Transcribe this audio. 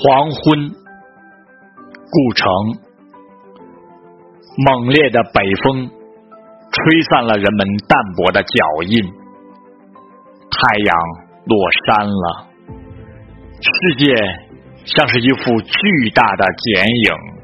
黄昏故城猛烈的北风吹散了人们淡薄的脚印。太阳落山了。世界像是一幅巨大的剪影。